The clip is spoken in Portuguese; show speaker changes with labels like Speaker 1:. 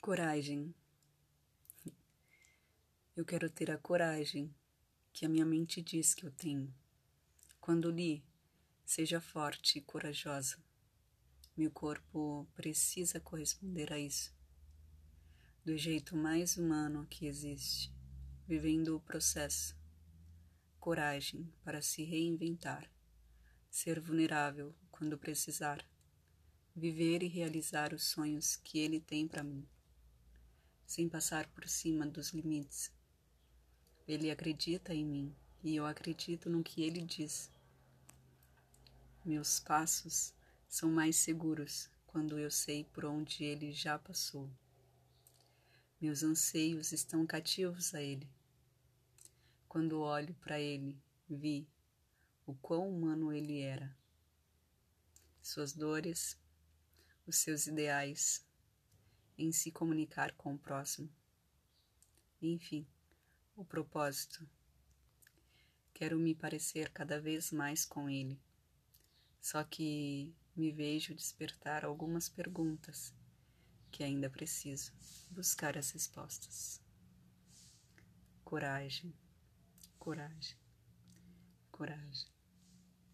Speaker 1: Coragem. Eu quero ter a coragem que a minha mente diz que eu tenho. Quando li, seja forte e corajosa. Meu corpo precisa corresponder a isso. Do jeito mais humano que existe, vivendo o processo. Coragem para se reinventar. Ser vulnerável quando precisar. Viver e realizar os sonhos que ele tem para mim. Sem passar por cima dos limites ele acredita em mim e eu acredito no que ele diz. Meus passos são mais seguros quando eu sei por onde ele já passou. Meus anseios estão cativos a ele. Quando olho para ele, vi o quão humano ele era. Suas dores, os seus ideais, em se comunicar com o próximo. Enfim, o propósito. Quero me parecer cada vez mais com ele. Só que me vejo despertar algumas perguntas que ainda preciso buscar as respostas. Coragem, coragem, coragem.